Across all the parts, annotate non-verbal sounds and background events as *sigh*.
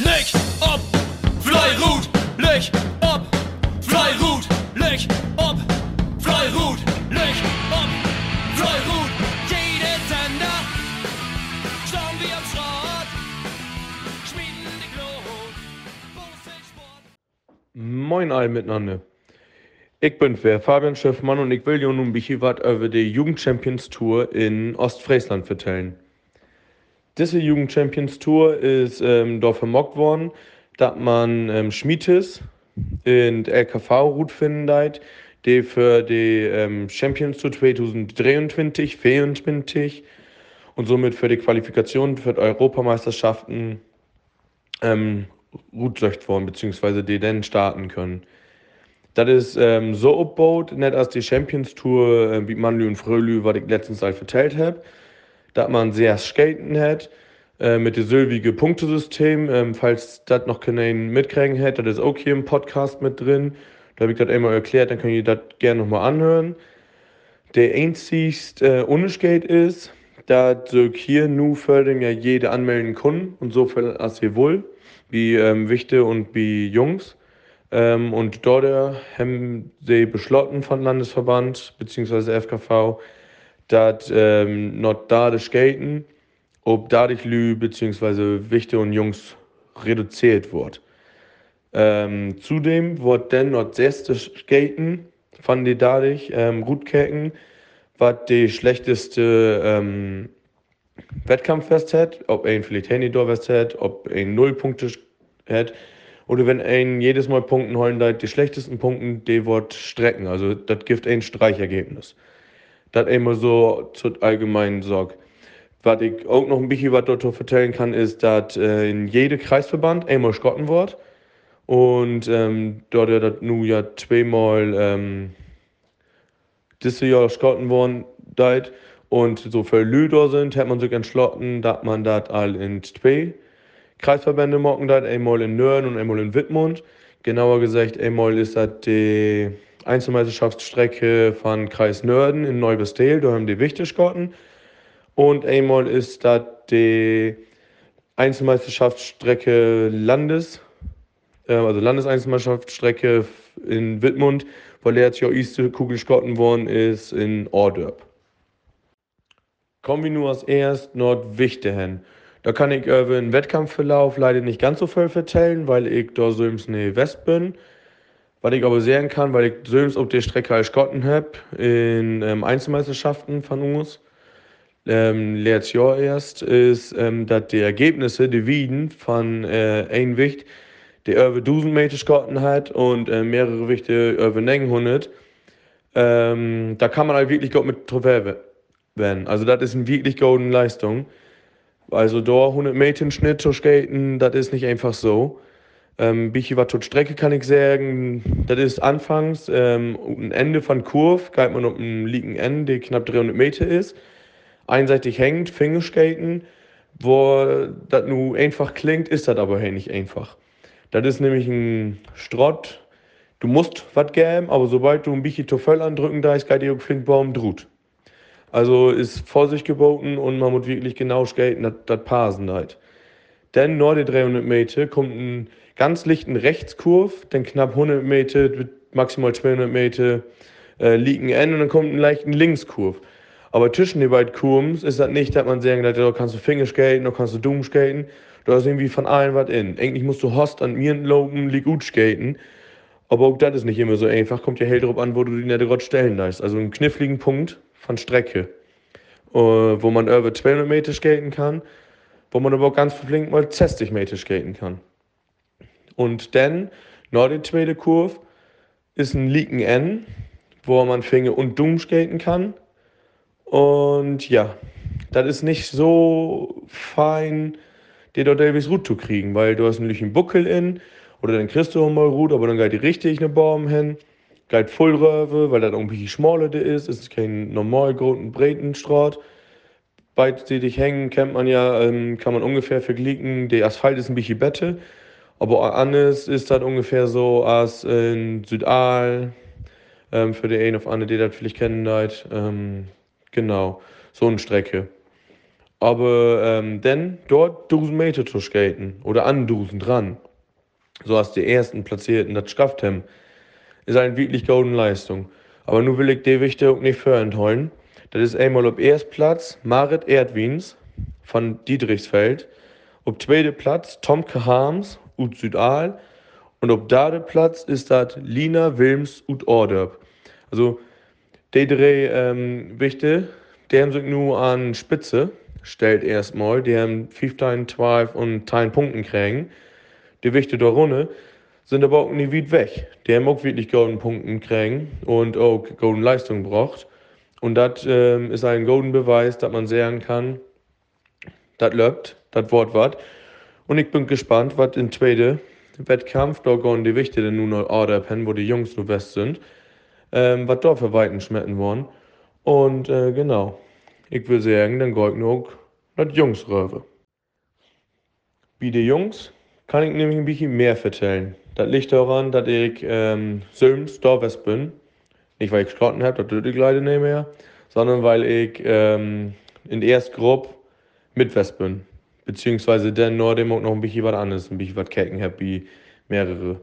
Leg ob, Fleirut, leg ob, Fleirut, leg ob, Fleirut, leg ob, Fleirut. Jede Sender, schauen wir am Schrott, schmieden die Sport. Moin alle miteinander. Ich bin wer Fabian Schiffmann und ich will dir nun bisschen was über die Jugendchampions Tour in Ostfriesland vertellen. Diese Jugendchampions Tour ist ähm, dort vermockt worden, dass man ähm, Schmietes in der LKV-Route finden deit, die für die ähm, Champions Tour 2023, 2024 und somit für die Qualifikation für die Europameisterschaften ähm, gut worden, beziehungsweise die dann starten können. Das ist ähm, so aufgebaut, nicht als die Champions Tour, äh, wie Manlü und Frölü, was ich letztens halt vertellt habe, dass man sehr Skaten hat, äh, mit dem sylvige Punktesystem. Ähm, falls das noch keinen mitkriegen hätte, das ist auch hier im Podcast mit drin. Da habe ich das einmal erklärt, dann könnt ihr das gerne nochmal anhören. Der einzigste äh, Skate ist, so hier nur fördern ja jede anmelden können und so viel als ihr wohl, wie ähm, Wichte und wie Jungs. Ähm, und dort äh, haben sie beschlossen von Landesverband bzw. FKV, dass ähm, not da das Skaten, ob dadurch Lü bzw. Wichte und Jungs reduziert wird. Ähm, zudem wird dann noch das Skaten von die dadurch ähm, gut kicken, was die schlechteste ähm, Wettkampffest hat, ob ein vielleicht Handydorfest hat, ob ein Nullpunkte hat. Oder wenn ein jedes Mal Punkten holen, die schlechtesten Punkten, die wird strecken. Also das gibt ein Streichergebnis. Das immer so zur allgemeinen Sorge. Was ich auch noch ein bisschen was dazu vertellen kann, ist, dass äh, in jedem Kreisverband einmal Schotten wird. Und ähm, dort ja das nun ja zweimal ähm, dieses Jahr Schotten worden deit und so viele Lüder sind, hat man sich entschlossen, dass man das all in zwei Kreisverbände machen das, einmal in Nörden und einmal in Wittmund. Genauer gesagt, einmal ist das die Einzelmeisterschaftsstrecke von Kreis Nörden in Neubestel, da haben die Wichtigkeiten. Und einmal ist das die Einzelmeisterschaftsstrecke Landes, äh, also Landeseinzelmeisterschaftsstrecke in Wittmund, weil jetzt ja erste Kugelskotten worden ist in Ordörp. Kommen wir nur als erst Nordwichte hin. Da kann ich über den Wettkampfverlauf leider nicht ganz so viel vertellen, weil ich da so im Schnee West bin. Was ich aber sehen kann, weil ich so auf der Strecke als Skotten habe, in ähm, Einzelmeisterschaften von uns, ähm, letztes Jahr erst, ist, ähm, dass die Ergebnisse, die Wieden von äh, ein Wicht, die über 1000 Meter Skotten hat und äh, mehrere Wichte über 900, ähm, da kann man halt wirklich gut mit Trophäe werden. Also das ist eine wirklich gute Leistung. Also da 100 Meter Schnitt zu skaten, das ist nicht einfach so. Ähm, bisschen was tut Strecke kann ich sagen, das ist anfangs ähm, ein Ende von Kurve, geht man auf einem liegen Ende, der knapp 300 Meter ist. Einseitig hängt, Fingerskaten, wo das nur einfach klingt, ist das aber nicht einfach. Das ist nämlich ein Strott, du musst was geben, aber sobald du ein bisschen zu andrücken da ist, geht dir den Baum drut. Also ist Vorsicht geboten und man muss wirklich genau skaten, das, passen halt. Dann nach den 300 Meter kommt ein ganz lichten Rechtskurv, dann knapp 100 Meter, maximal 200 Meter äh, liegen Ende und dann kommt ein leichten Linkskurv. Aber zwischen den beiden Kurven ist das nicht, dass man sagen kann, da kannst du Finger skaten, da kannst du dumm skaten. Da ist irgendwie von allen was in. Eigentlich musst du Host an mir loben, lieg gut skaten. Aber auch das ist nicht immer so einfach. Kommt ja hell drauf an, wo du die nicht gerade stellen lässt. Also einen kniffligen Punkt von Strecke, äh, wo man über 200 Meter skaten kann, wo man aber auch ganz flink mal 60 Meter skaten kann. Und dann, nach der zweiten Kurve, ist ein Liegen N, wo man Finger und dumm skaten kann. Und ja, das ist nicht so fein, dir dort Davis Root zu kriegen, weil du hast einen Buckel in, oder dann kriegst du auch mal Root, aber dann geht die richtig eine Baum hin geht voll Röwe, weil das irgendwie schmaler ist. Es ist kein normal großen Breitenstraat. Beidseitig hängen kennt man ja, ähm, kann man ungefähr vergleichen. Der Asphalt ist ein bisschen bette, aber anders ist das ungefähr so als in Südal. Ähm, für die einen auf andere, die das vielleicht kennen, ähm, genau, so eine Strecke. Aber ähm, dann dort 1000 Meter zu skaten oder an 1000 dran, so als die ersten Platzierten das geschafft haben, ist eine wirklich gute Leistung. Aber nun will ich die Wichte auch nicht vorenthalten. Das ist einmal auf Erstplatz Marit Erdwins von Dietrichsfeld. Auf zweiten Platz Tomke Harms ut Südal. Und auf dritten Platz ist das Lina Wilms ut Orderb. Also, die drei ähm, Wichte, die haben sich nur an Spitze stellt erstmal. Die haben 15, 12 und 10 Punkten kriegen. Die Wichte der Runde sind aber auch nicht weit weg. Die haben auch wirklich golden Punkten kriegen und auch golden Leistung gebracht. Und das ähm, ist ein golden Beweis, dass man sagen kann, das läuft, das Wort wird. Und ich bin gespannt, was im zweiten Wettkampf, da gehen die Wichte nun noch Order pen, wo die Jungs nur West sind, ähm, was da für Weiten schmecken wollen. Und äh, genau, ich will sagen, dann geht noch das Jungs röwe. Wie die Jungs kann ich nämlich ein bisschen mehr erzählen. Das liegt daran, dass ich ähm, Sülms da West bin nicht, weil ich Schlotten habe, das tue ich leider nicht mehr, sondern weil ich ähm, in der ersten Gruppe mit West bin. Beziehungsweise nur dem auch noch ein bisschen was anderes, ein bisschen was Kecken wie mehrere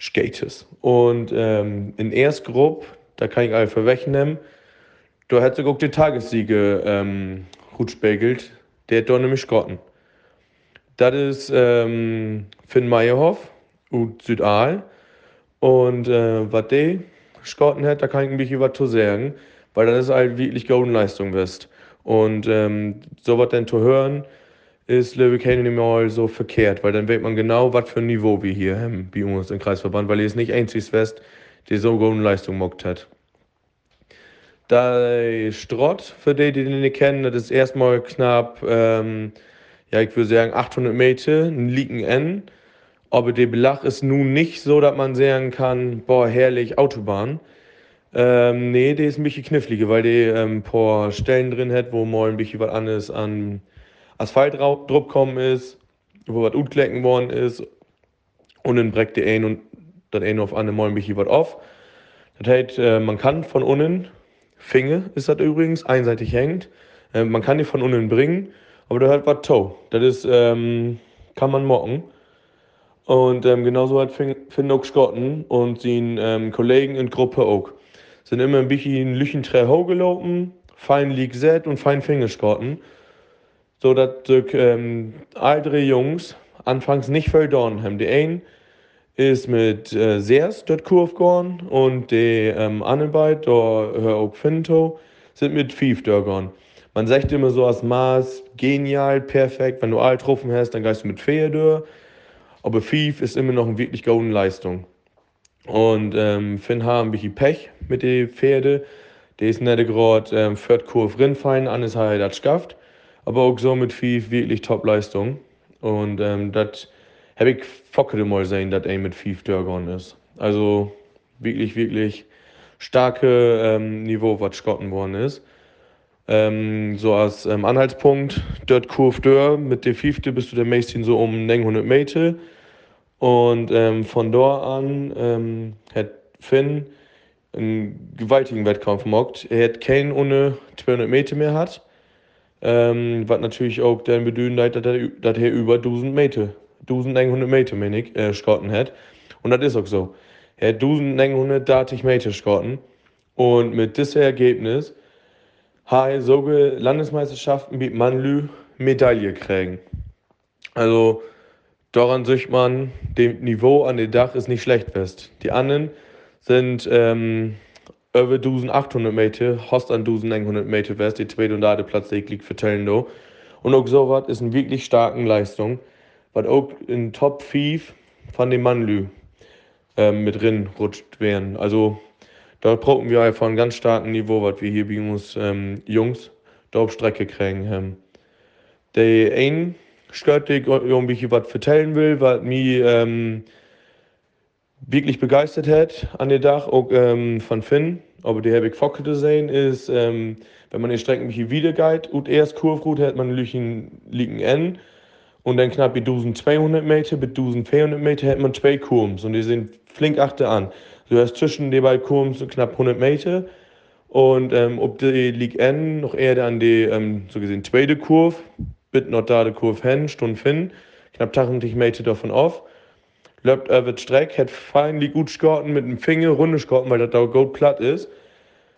Skaters. Und ähm, in der ersten Gruppe, da kann ich einfach wegnehmen, da hat sogar die Tagessiege ähm, gut spiegelt, der hat da nämlich Schotten. Das ist ähm, Finn Meyerhoff und Südal. Und äh, was die Scouten hat, da kann ich ein bisschen was zu sagen, weil das ist halt wirklich gute Leistung wirst. Und ähm, so was dann zu hören, ist Löwe nicht mal so verkehrt, weil dann weiß man genau, was für ein Niveau wir hier haben, bei uns im Kreisverband, weil ihr es nicht einzig West, die so gute Leistung mockt hat. Der Strott, für die, die den nicht kennen, das ist erstmal knapp, ähm, ja, ich würde sagen 800 Meter, ein Liegen N. Aber der Belach ist nun nicht so, dass man sagen kann, boah, herrlich, Autobahn. Ähm, nee, der ist ein bisschen kniffliger, weil der ähm, ein paar Stellen drin hat, wo mal ein bisschen was anderes an Asphalt drauf gekommen ist, wo was utklecken worden ist. Und dann breckt der ein und dann ein auf andere mal bisschen was auf. Das heißt, äh, man kann von unten, Finger ist das übrigens, einseitig hängt, äh, man kann die von unten bringen, aber da hat was Toe. Das ist, ähm, kann man mocken. Und ähm, genauso hat Finn auch Schotten und seine ähm, Kollegen in Gruppe auch. Sind immer ein bisschen Lüchenträ hochgelaufen, fein League Z und fein Fingerskotten. So dass ähm, ältere Jungs anfangs nicht verloren haben. Die einen ist mit äh, Sears dort Kurve gegangen und die ähm, da hör auch Finto, sind mit Fief dort gegangen. Man sagt immer so als Maß, genial, perfekt. Wenn du alt getroffen hast, dann gehst du mit Fee durch. Aber Fief ist immer noch eine wirklich gute Leistung. Und ähm, Finn hat ein bisschen Pech mit den Pferden. Der ist nicht gerade ähm, Kurve rinfallen, anders hat er das geschafft. Aber auch so mit Fief wirklich Top-Leistung. Und ähm, das habe ich fockete mal sehen, dass er mit Fief durchgegangen ist. Also wirklich, wirklich starke ähm, Niveau, was Schotten worden ist. Ähm, so als ähm, Anhaltspunkt, dort Kurve Dörr mit der fünfte bist du der meisten so um 900 Meter. Und ähm, von dort an ähm, hat Finn einen gewaltigen Wettkampf gemacht. Er hat keinen ohne 200 Meter mehr hat. Ähm, was natürlich auch dann bedeutet, er, dass er über 1000 Meter, 1100 Meter, meine ich, äh, Schotten hat. Und das ist auch so. Er hat 1130 Meter Schotten. Und mit diesem Ergebnis habe ich sogar Landesmeisterschaften mit Manlü Medaille kriegen. Also, daran sieht man, dem Niveau an dem Dach ist nicht schlecht fest. Die anderen sind ähm, über 1800 Meter, fast an 1100 Meter fest, die zweite und dritte Platz, die liegt vertellen da. Und auch so was ist eine wirklich starke Leistung, was auch in Top 5 von dem Mannlü ähm, mit drin rutscht werden. Also da brauchen wir einfach ein ganz starken Niveau, was wir hier bei uns ähm, Jungs da auf Strecke kriegen haben. Der ein Skirt, der ich irgendwie was vertellen will, was mich ähm, wirklich begeistert hat an dem Dach, auch ähm, von Finn, aber die ich Focke gesehen, ist, ähm, wenn man die Strecken mich wieder geht, und erst Kurve hat man Lüchen liegen N und dann knapp bei 1200 Meter bis 1400 Meter hat man zwei Kurven und die sind flink achte an. Du hast zwischen den beiden Kurven knapp 100 Meter Und ähm, ob die League N noch eher an die, ähm, so gesehen, zweite Kurve, bit noch da die Kurve hin, Stunde hin, knapp 80 Meter davon auf. Läuft über die Strecke, hat fein gut geschossen mit dem Finger, runde geschossen, weil das da gut platt ist.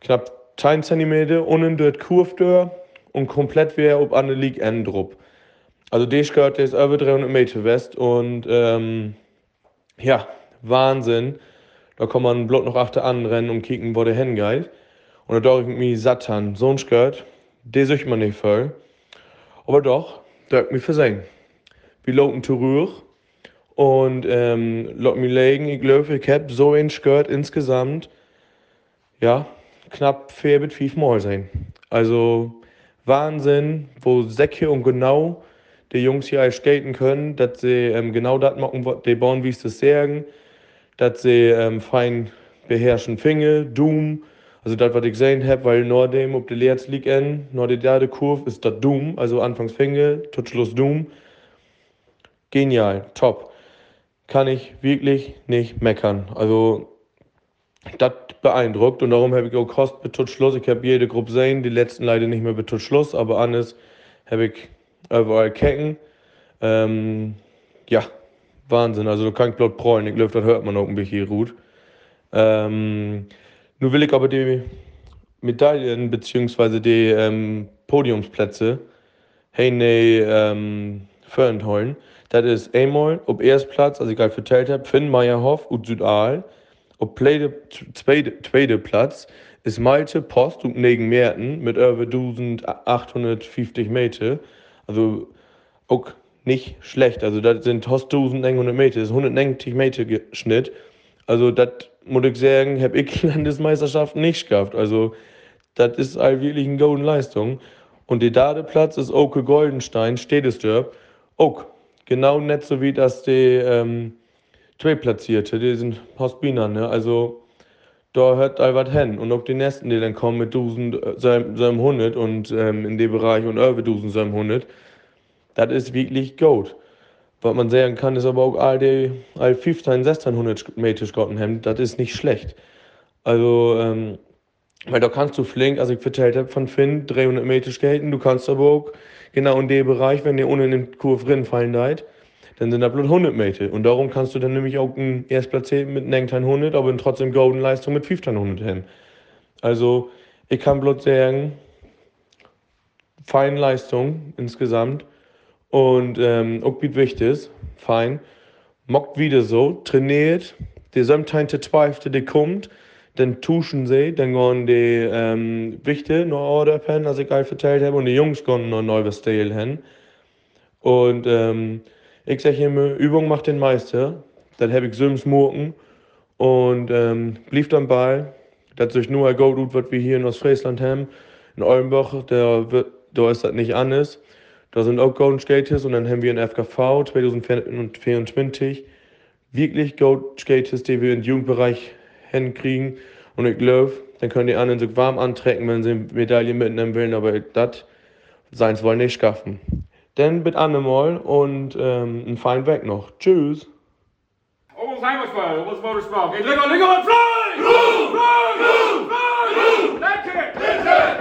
Knapp 10 cm unten die Kurve und komplett wie ob an der League N drauf. Also die Skirt ist über 300 Meter west und ähm, ja, Wahnsinn. Da kann man bloß noch achter anrennen und kicken, wo der hingeht. Und da dachte ich mir, Satan, so ein Skirt, den sucht man nicht voll. Aber doch, da hat mich versehen. Wir laufen zurück und ähm, lassen mich legen. Ich glaube, ich habe so ein Skirt insgesamt, ja, knapp vier bis fünf Mal sein. Also Wahnsinn, wo Säcke und genau die Jungs hier skaten können, dass sie ähm, genau das machen, was die bauen, wie sie das sagen, dass sie ähm, fein beherrschen Finger, Doom, also das, was ich gesehen habe, weil nur dem, ob der Lehrts liegt in, nur die dritte Kurve ist das Doom, also anfangs Finger, Tutschluss Doom. Genial, top. Kann ich wirklich nicht meckern. Also, das beeindruckt und darum habe ich auch Kost betut Schluss. Ich habe jede Gruppe gesehen, die letzten leider nicht mehr betut Schluss, aber anders habe ich überall kecken. Ähm, ja, Wahnsinn. Also, du kannst bloß prollen. Ich glaube, das hört man auch ein bisschen gut. Ähm, nun will ich aber die Medaillen bzw. die ähm, Podiumsplätze hey, ähm, holen. Das ist einmal ob Erstplatz, also ich gerade vertellt habe, Finn Meyerhoff und Südal. Ob zweite, zweite Platz ist Malte Post und Negen Merten mit über 1850 Meter. Also auch nicht schlecht. Also das sind fast 1100 Meter, das ist 190 Meter Schnitt. Also das muss ich sagen, habe ich *laughs* Landesmeisterschaft nicht gehabt. Also das ist halt wirklich eine gute Leistung. Und der Dadeplatz ist Oke Goldenstein, steht es dort. Auch genau nicht so wie das die ähm, zwei Platzierte, die sind Postbiner, ne? Also da hört all was hin. Und auch die nächsten, die dann kommen mit 1000, seinem, seinem 100 und ähm, in dem Bereich und über 1000 seinem 100, das ist wirklich gut. Was man sagen kann, ist aber auch all die all 15, 1600 Meter Schotten haben, das ist nicht schlecht. Also, ähm, weil da kannst du flink, also ich vertellt habe von Finn, 300 Meter skaten, du kannst aber auch genau in dem Bereich, wenn ihr ohne in den Kurve rinfallen seid, dann sind da bloß 100 Meter. Und darum kannst du dann nämlich auch einen Erstplatz mit 1900, aber trotzdem Golden Leistung mit 1500 haben. Also, ich kann bloß sagen, feine Leistung insgesamt. Und ähm, auch wie wichtig, fein. Mockt wieder so, trainiert. Die Somtinte Zweifte, die kommt, dann tuschen sie, dann gehen die ähm, Wichte noch Order pen, als ich geil vertellt habe, und die Jungs gehen noch neu was hin. Und ähm, ich sage immer, Übung macht den Meister. Dann habe ich Sims Murken und ähm, blieb dann bei, dass sich nur ein Gold was wir hier in Ostfriesland haben. In Oldenburg, da, da ist das nicht anders. Da sind auch Golden Skaters und dann haben wir in FKV 2024 wirklich Gold Skaters, die wir im Jugendbereich hinkriegen. Und ich glaube, dann können die anderen sich warm antrecken, wenn sie Medaillen mitnehmen wollen, aber das seins wollen nicht schaffen. Dann bitte mal und ähm, einen feinen Weg noch. Tschüss. Almost!